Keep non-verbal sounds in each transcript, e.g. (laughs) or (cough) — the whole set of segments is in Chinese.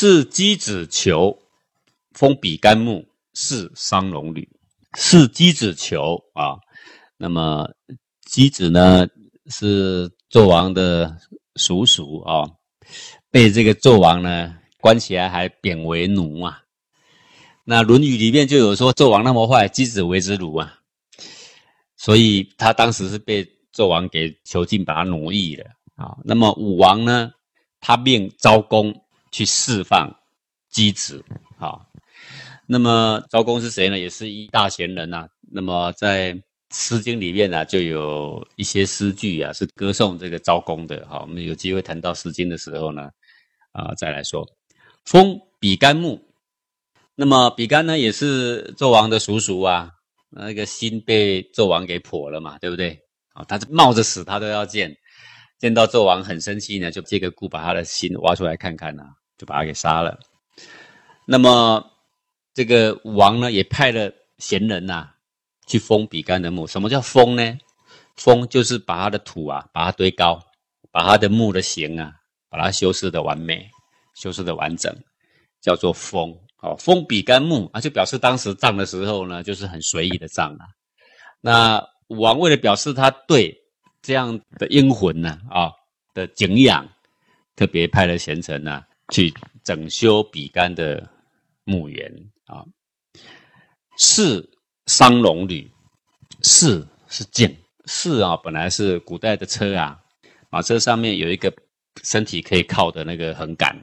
是箕子球，封比干木，是商龙女。是箕子球啊，那么箕子呢是纣王的叔叔啊，被这个纣王呢关起来，还贬为奴啊。那《论语》里面就有说，纣王那么坏，箕子为之奴啊。所以他当时是被纣王给囚禁，把他奴役了啊。那么武王呢，他命昭公去释放机子啊。那么昭公是谁呢？也是一大贤人呐。那么在《诗经》里面呢，就有一些诗句啊，是歌颂这个昭公的。好，我们有机会谈到《诗经》的时候呢，啊，再来说。封比干木。那么比干呢，也是纣王的叔叔啊，那个心被纣王给破了嘛，对不对？啊，他冒着死他都要见，见到纣王很生气呢，就借个故把他的心挖出来看看呐，就把他给杀了。那么这个武王呢，也派了贤人呐，去封比干的墓。什么叫封呢？封就是把他的土啊，把它堆高，把他的墓的形啊，把它修饰的完美，修饰的完整，叫做封。哦，封比干墓啊，就表示当时葬的时候呢，就是很随意的葬啊。那武王为了表示他对这样的英魂呢啊的敬仰，特别派了贤臣呢去整修比干的墓园啊。是商龙履，是是剑，是啊，本来是古代的车啊，马车上面有一个身体可以靠的那个横杆。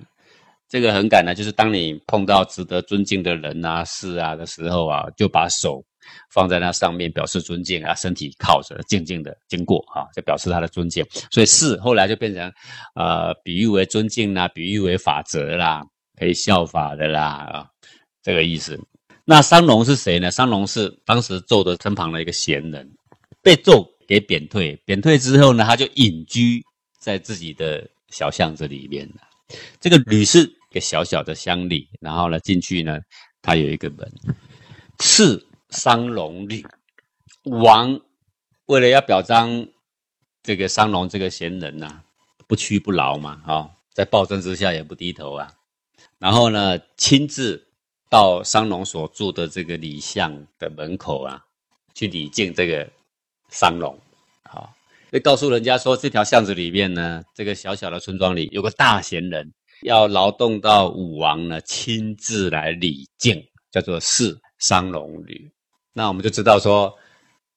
这个横杆呢，就是当你碰到值得尊敬的人啊、事啊的时候啊，就把手放在那上面表示尊敬啊，身体靠着，静静的经过啊，就表示他的尊敬。所以是后来就变成，呃，比喻为尊敬啦，比喻为法则啦，可以效法的啦啊，这个意思。那商龙是谁呢？商龙是当时纣的身旁的一个贤人，被纣给贬退，贬退之后呢，他就隐居在自己的小巷子里面这个吕氏。一个小小的乡里，然后呢，进去呢，它有一个门，是商龙律。王为了要表彰这个商龙这个贤人呐，不屈不挠嘛，啊，在暴政之下也不低头啊。然后呢，亲自到商龙所住的这个李巷的门口啊，去礼敬这个商龙，好，就告诉人家说，这条巷子里面呢，这个小小的村庄里有个大贤人。要劳动到武王呢，亲自来礼敬，叫做弑商龙吕。那我们就知道说，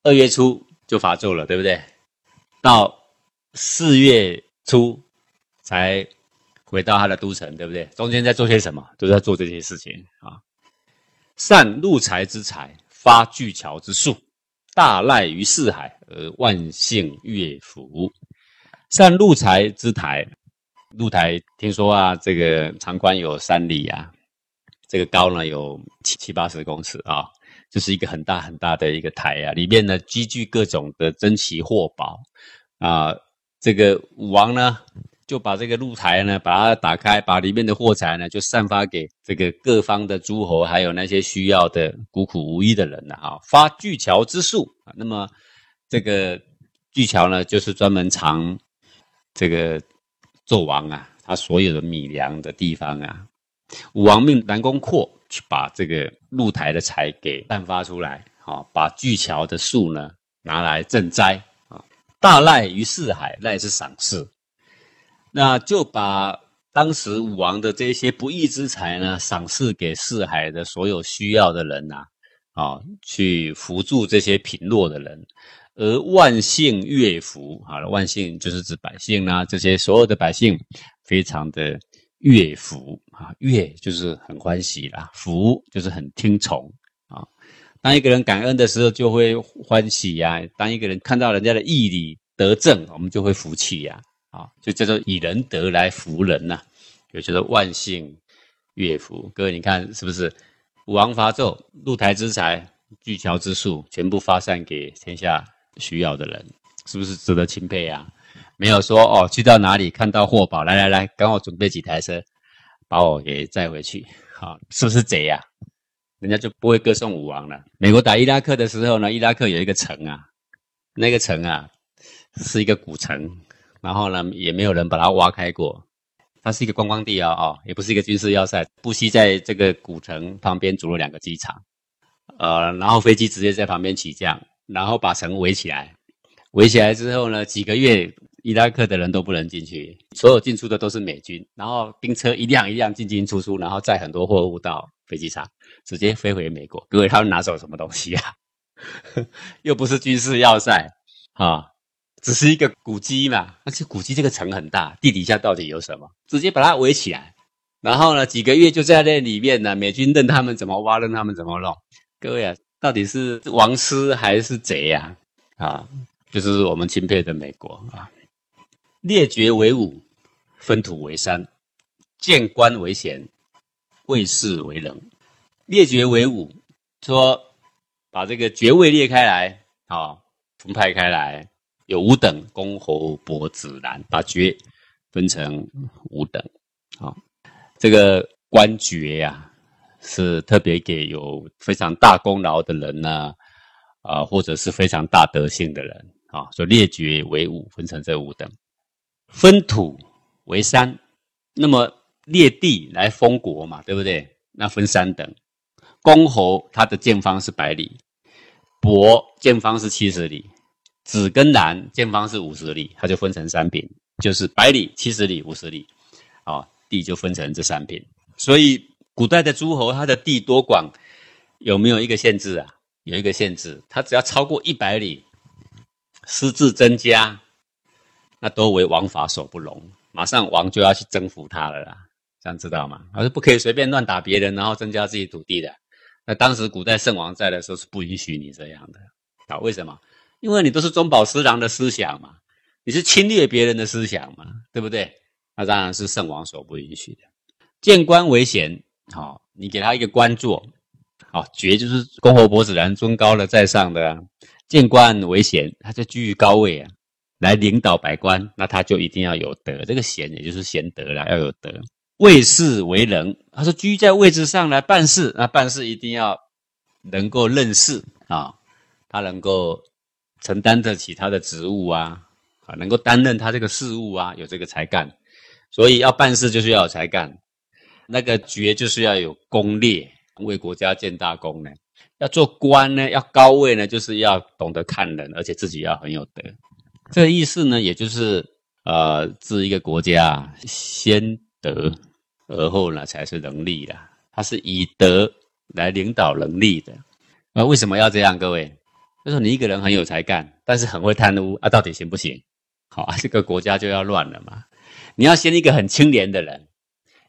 二月初就伐纣了，对不对？到四月初才回到他的都城，对不对？中间在做些什么？都在做这些事情啊。善陆财之财，发巨桥之术，大赖于四海，而万姓乐福。善陆财之台。露台听说啊，这个长宽有三里啊，这个高呢有七七八十公尺啊，这是一个很大很大的一个台啊，里面呢积聚各种的珍奇货宝啊。这个武王呢就把这个露台呢把它打开，把里面的货财呢就散发给这个各方的诸侯，还有那些需要的孤苦无依的人呢啊，发巨桥之术啊。那么这个巨桥呢，就是专门藏这个。纣王啊，他所有的米粮的地方啊，武王命南宫阔去把这个露台的财给散发出来，好，把巨桥的树呢拿来赈灾啊，大赖于四海，赖是赏赐，那就把当时武王的这些不义之财呢，赏赐给四海的所有需要的人呐，啊，去扶助这些贫弱的人。而万姓乐服，好了，万姓就是指百姓啦，这些所有的百姓非常的乐服啊，乐就是很欢喜啦，服就是很听从啊。当一个人感恩的时候，就会欢喜呀；当一个人看到人家的义理得正，我们就会服气呀。啊，就叫做以仁德来服人呐，就叫做万幸乐服。各位，你看是不是？武王伐纣，露台之财、巨桥之术，全部发散给天下。需要的人是不是值得钦佩啊？没有说哦，去到哪里看到货宝，来来来，刚好准备几台车，把我给载回去。好，是不是贼呀？人家就不会歌颂武王了。美国打伊拉克的时候呢，伊拉克有一个城啊，那个城啊是一个古城，然后呢也没有人把它挖开过。它是一个观光地啊，哦，也不是一个军事要塞。布希在这个古城旁边筑了两个机场，呃，然后飞机直接在旁边起降，然后把城围起来。围起来之后呢，几个月伊拉克的人都不能进去，所有进出的都是美军，然后兵车一辆一辆进进出出，然后载很多货物到飞机场，直接飞回美国。各位，他们拿走什么东西啊？(laughs) 又不是军事要塞啊，只是一个古迹嘛。而且古迹这个城很大，地底下到底有什么？直接把它围起来，然后呢，几个月就在那里面呢，美军任他们怎么挖，任他们怎么弄。各位啊，到底是王师还是贼呀？啊？就是我们钦佩的美国啊，列爵为伍，分土为山，见官为贤，卫士为能。列爵为伍，说把这个爵位列开来，啊，分派开来，有五等：公、侯、伯、子、男，把爵分成五等。啊，这个官爵呀，是特别给有非常大功劳的人呢，啊，或者是非常大德性的人。啊，所以列爵为五，分成这五等，分土为三，那么列地来封国嘛，对不对？那分三等，公侯他的建方是百里，伯建方是七十里，子跟男建方是五十里，他就分成三品，就是百里、七十里、五十里，啊，地就分成这三品。所以古代的诸侯他的地多广有没有一个限制啊？有一个限制，他只要超过一百里。私自增加，那都为王法所不容，马上王就要去征服他了啦，这样知道吗？而是不可以随便乱打别人，然后增加自己土地的。那当时古代圣王在的时候是不允许你这样的啊？为什么？因为你都是中饱私囊的思想嘛，你是侵略别人的思想嘛，对不对？那当然是圣王所不允许的。见官为贤，好，你给他一个官做，好，爵就是公侯伯子男尊高了在上的。见官为贤，他就居于高位啊，来领导百官，那他就一定要有德。这个贤也就是贤德了，要有德。为事为人，他说居在位置上来办事，那办事一定要能够任事啊，他能够承担得起他的职务啊，啊，能够担任他这个事务啊，有这个才干。所以要办事就是要有才干，那个爵就是要有功烈，为国家建大功呢。要做官呢，要高位呢，就是要懂得看人，而且自己要很有德。这个意思呢，也就是呃，治一个国家先德，而后呢才是能力的。他是以德来领导能力的。那为什么要这样？各位，就是你一个人很有才干，但是很会贪污啊，到底行不行？好啊，(laughs) 这个国家就要乱了嘛。你要先一个很清廉的人，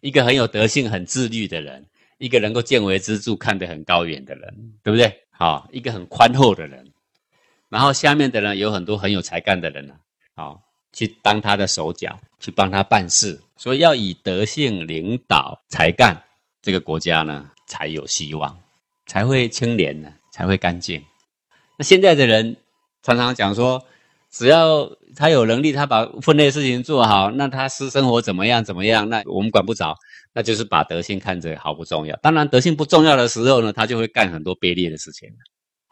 一个很有德性、很自律的人。一个能够见微知著、看得很高远的人，对不对？好，一个很宽厚的人，然后下面的人有很多很有才干的人呢，好，去当他的手脚，去帮他办事。所以要以德性领导才干，这个国家呢才有希望，才会清廉呢，才会干净。那现在的人常常讲说，只要他有能力，他把分内事情做好，那他私生活怎么样怎么样，那我们管不着。那就是把德性看着毫不重要。当然，德性不重要的时候呢，他就会干很多卑劣的事情。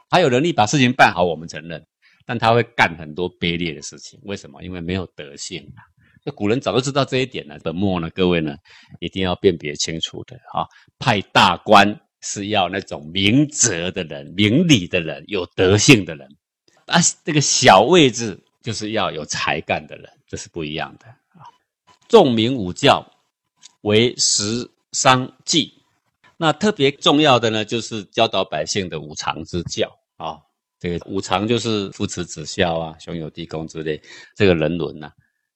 他有能力把事情办好，我们承认，但他会干很多卑劣的事情。为什么？因为没有德性啊。那古人早就知道这一点了。本末呢，各位呢，一定要辨别清楚的啊。派大官是要那种明哲的人、明理的人、有德性的人，啊，这个小位置就是要有才干的人，这是不一样的啊。重明武教。为食商祭，那特别重要的呢，就是教导百姓的五常之教啊。这个五常就是父慈子孝啊，兄友弟恭之类，这个人伦呢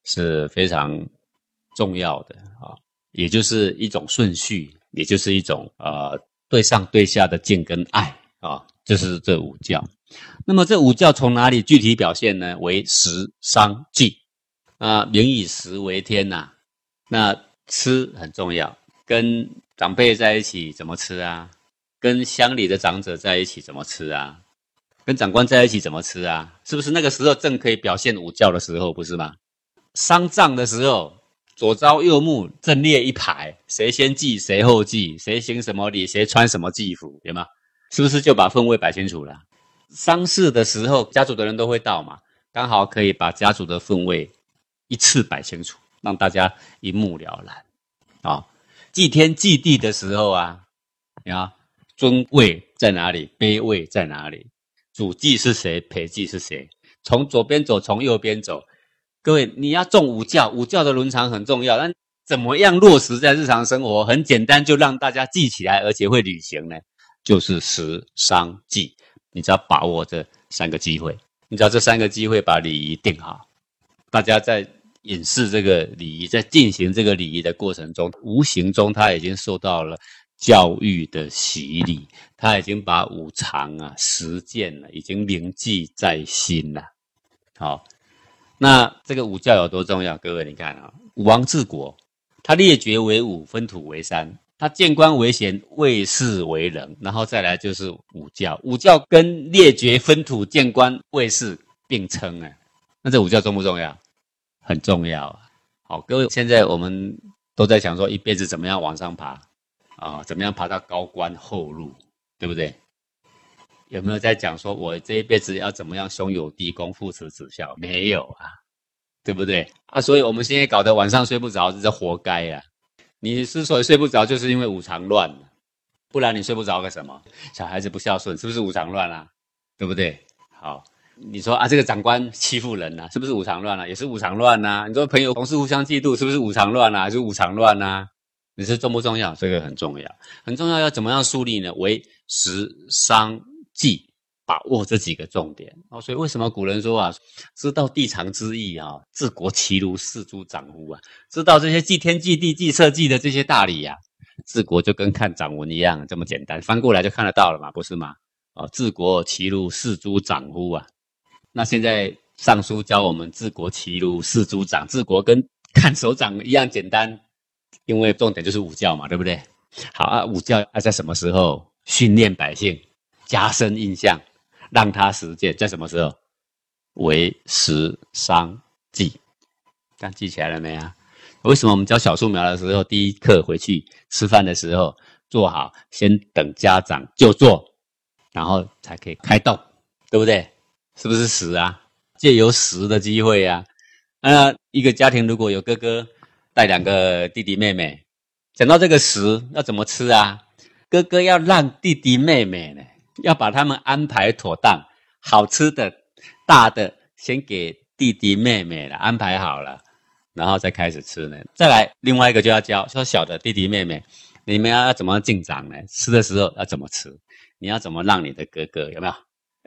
是非常重要的啊。也就是一种顺序，也就是一种呃对上对下的敬跟爱啊，就是这五教。那么这五教从哪里具体表现呢？为食商祭啊，民以食为天呐，那。吃很重要，跟长辈在一起怎么吃啊？跟乡里的长者在一起怎么吃啊？跟长官在一起怎么吃啊？是不是那个时候正可以表现武教的时候，不是吗？丧葬的时候，左招右目，阵列一排，谁先祭，谁后祭，谁行什么礼，谁穿什么祭服，对吗？是不是就把分位摆清楚了？丧事的时候，家族的人都会到嘛，刚好可以把家族的分位一次摆清楚。让大家一目了然。啊，祭天祭地的时候啊，你看，尊位在哪里？卑位在哪里？主祭是谁？陪祭是谁？从左边走，从右边走。各位，你要重五教，五教的伦常很重要。但怎么样落实在日常生活？很简单，就让大家记起来，而且会履行呢？就是食商祭。你只要把握这三个机会，你只要这三个机会把礼仪定好，大家在演示这个礼仪，在进行这个礼仪的过程中，无形中他已经受到了教育的洗礼，他已经把五常啊实践了，已经铭记在心了。好，那这个五教有多重要？各位，你看啊，武王治国，他列爵为五，分土为三。他见官为贤，位士为仁，然后再来就是五教。五教跟列爵分土、见官、位士并称哎，那这五教重不重要？很重要啊！好，各位，现在我们都在想说，一辈子怎么样往上爬啊？怎么样爬到高官厚禄，对不对？有没有在讲说我这一辈子要怎么样兄友弟恭、父慈子孝？没有啊，对不对？啊，所以我们现在搞得晚上睡不着，这活该呀！你之所以睡不着，就是因为五常乱不然你睡不着个什么？小孩子不孝顺，是不是五常乱啊？对不对？好，你说啊，这个长官欺负人呐，是不是五常乱啊？也是五常乱呐。你说朋友同事互相嫉妒，是不是五常乱啊？是五常乱呐。你是重不重要？这个很重要，很重要。要怎么样树立呢？为时商计。把握这几个重点哦，所以为什么古人说啊，知道地藏之意啊，治国其如四诸长乎啊？知道这些祭天祭地祭社稷的这些大礼呀，治国就跟看掌纹一样这么简单，翻过来就看得到了嘛，不是吗？哦，治国其如四诸长乎啊？那现在尚书教我们治国其如四诸长，治国跟看手掌一样简单，因为重点就是五教嘛，对不对？好啊，五教要在什么时候训练百姓，加深印象？让他实践在什么时候？为时商祭，刚记起来了没啊？为什么我们教小树苗的时候，第一课回去吃饭的时候做好，先等家长就坐，然后才可以开动，对不对？是不是食啊？借由食的机会呀，那一个家庭如果有哥哥带两个弟弟妹妹，讲到这个食要怎么吃啊？哥哥要让弟弟妹妹呢？要把他们安排妥当，好吃的、大的先给弟弟妹妹了，安排好了，然后再开始吃呢。再来另外一个就要教，说小的弟弟妹妹，你们要怎么进长呢？吃的时候要怎么吃？你要怎么让你的哥哥有没有？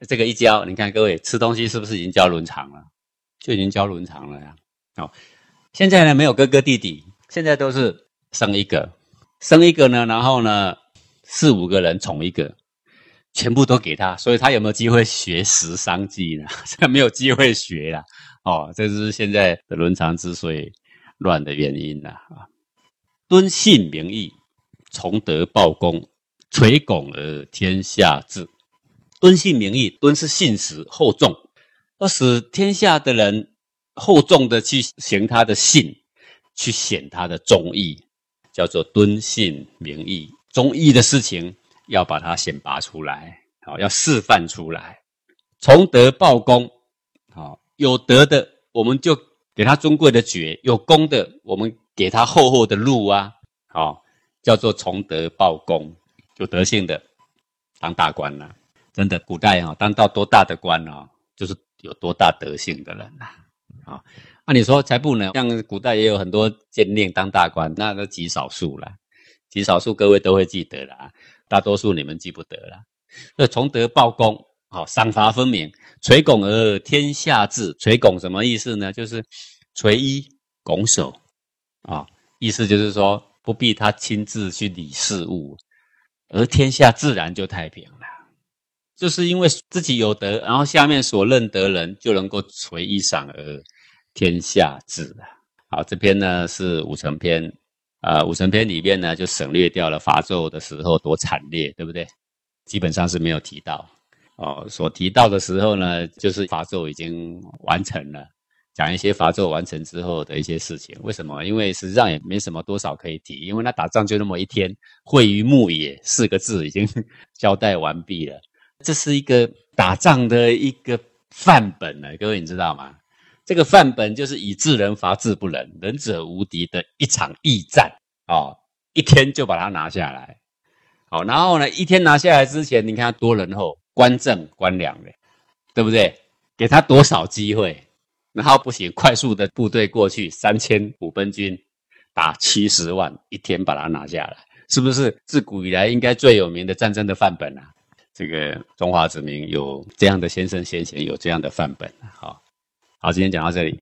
这个一教，你看各位吃东西是不是已经教伦常了？就已经教伦常了呀。好，现在呢没有哥哥弟弟，现在都是生一个，生一个呢，然后呢四五个人宠一个。全部都给他，所以他有没有机会学十商技呢？(laughs) 这没有机会学了哦，这是现在的伦常之所以乱的原因了啊。敦信明义，崇德报功，垂拱而天下治。敦信明义，敦是信实厚重，要使天下的人厚重的去行他的信，去显他的忠义，叫做敦信明义。忠义的事情。要把它显拔出来，好，要示范出来，从德报功，好，有德的我们就给他尊贵的爵，有功的我们给他厚厚的禄啊，好，叫做从德报功，有德性的当大官了，真的，古代啊，当到多大的官啊，就是有多大德性的人呐，啊，按你说才不呢？像古代也有很多奸佞当大官，那都极少数了，极少数，各位都会记得的啊。大多数你们记不得了，那崇德报功，好赏罚分明，垂拱而天下治。垂拱什么意思呢？就是垂衣拱手，啊，意思就是说不必他亲自去理事务，而天下自然就太平了。就是因为自己有德，然后下面所认得人就能够垂衣赏而天下治了。好，这篇呢是五成篇。啊，五成篇里面呢，就省略掉了伐纣的时候多惨烈，对不对？基本上是没有提到哦。所提到的时候呢，就是伐纣已经完成了，讲一些伐纣完成之后的一些事情。为什么？因为实际上也没什么多少可以提，因为他打仗就那么一天，会于牧野四个字已经 (laughs) 交代完毕了。这是一个打仗的一个范本呢，各位你知道吗？这个范本就是以智人伐智不仁，仁者无敌的一场义战啊！一天就把它拿下来，好，然后呢，一天拿下来之前，你看他多仁厚，官正官良的，对不对？给他多少机会？然后不行，快速的部队过去，三千五分军打七十万，一天把它拿下来，是不是自古以来应该最有名的战争的范本啊？这个中华子民有这样的先生先贤，有这样的范本，好。好，今天讲到这里。